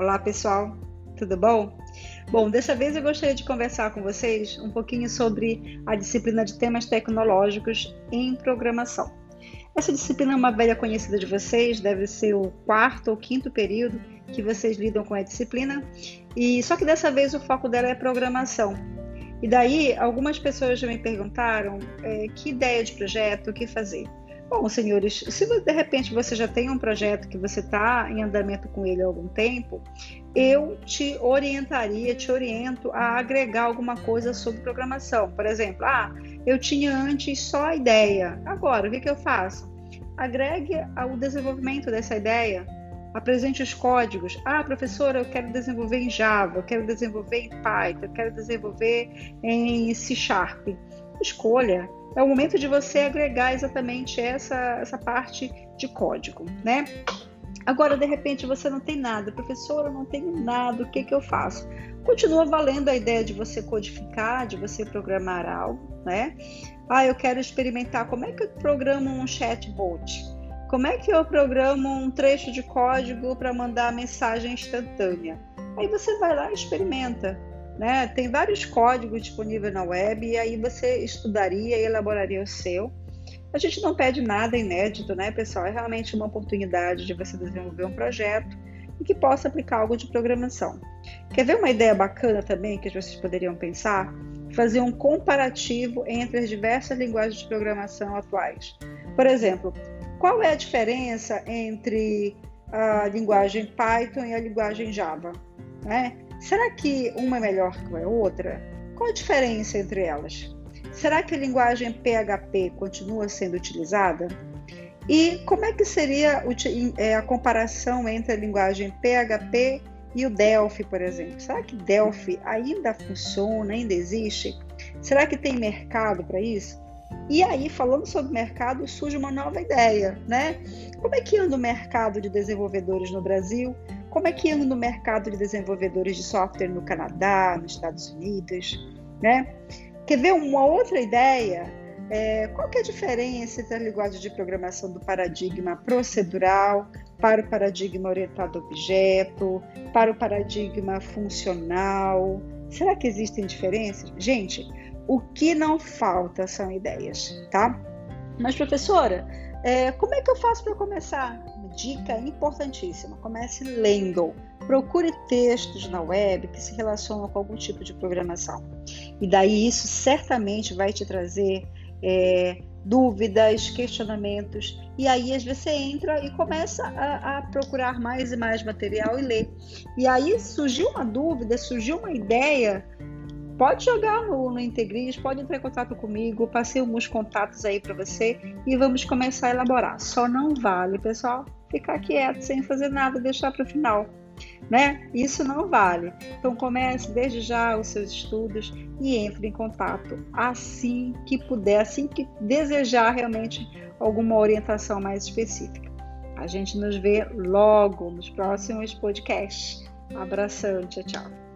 Olá, pessoal, tudo bom? Bom, dessa vez eu gostaria de conversar com vocês um pouquinho sobre a disciplina de temas tecnológicos em programação. Essa disciplina é uma velha conhecida de vocês, deve ser o quarto ou quinto período que vocês lidam com a disciplina, e só que dessa vez o foco dela é programação. E daí algumas pessoas já me perguntaram é, que ideia de projeto, o que fazer. Bom, senhores, se de repente você já tem um projeto que você está em andamento com ele há algum tempo, eu te orientaria, te oriento a agregar alguma coisa sobre programação. Por exemplo, ah, eu tinha antes só a ideia, agora o que, que eu faço? Agregue o desenvolvimento dessa ideia, apresente os códigos. Ah, professora, eu quero desenvolver em Java, eu quero desenvolver em Python, eu quero desenvolver em C Sharp. Escolha é o momento de você agregar exatamente essa, essa parte de código, né? Agora, de repente, você não tem nada, professora, eu não tenho nada, o que, que eu faço? Continua valendo a ideia de você codificar, de você programar algo, né? Ah, eu quero experimentar como é que eu programo um chatbot? Como é que eu programo um trecho de código para mandar mensagem instantânea? Aí você vai lá e experimenta. Né? Tem vários códigos disponíveis na web e aí você estudaria e elaboraria o seu. A gente não pede nada inédito, né, pessoal? É realmente uma oportunidade de você desenvolver um projeto e que possa aplicar algo de programação. Quer ver uma ideia bacana também que vocês poderiam pensar? Fazer um comparativo entre as diversas linguagens de programação atuais. Por exemplo, qual é a diferença entre a linguagem Python e a linguagem Java? Né? Será que uma é melhor que a outra? Qual a diferença entre elas? Será que a linguagem PHP continua sendo utilizada? E como é que seria é, a comparação entre a linguagem PHP e o Delphi, por exemplo? Será que Delphi ainda funciona, ainda existe? Será que tem mercado para isso? E aí, falando sobre mercado, surge uma nova ideia, né? Como é que anda o mercado de desenvolvedores no Brasil? Como é que anda no mercado de desenvolvedores de software no Canadá, nos Estados Unidos, né? Quer ver uma outra ideia? É, qual que é a diferença entre a linguagem de programação do paradigma procedural para o paradigma orientado a objeto, para o paradigma funcional? Será que existem diferenças? Gente, o que não falta são ideias, tá? Mas, professora, é, como é que eu faço para começar? dica importantíssima: comece lendo. Procure textos na web que se relacionam com algum tipo de programação. E daí isso certamente vai te trazer é, dúvidas, questionamentos. E aí às vezes você entra e começa a, a, procurar mais e mais material e ler. E aí surgiu uma dúvida, surgiu uma ideia pode jogar no, no Integris, pode entrar em contato comigo, passei alguns contatos aí para você e vamos começar a elaborar. Só não vale, pessoal, ficar quieto sem fazer nada, deixar para o final. Né? Isso não vale. Então comece desde já os seus estudos e entre em contato assim que puder, assim que desejar realmente alguma orientação mais específica. A gente nos vê logo nos próximos podcasts. Abração, tchau, tchau.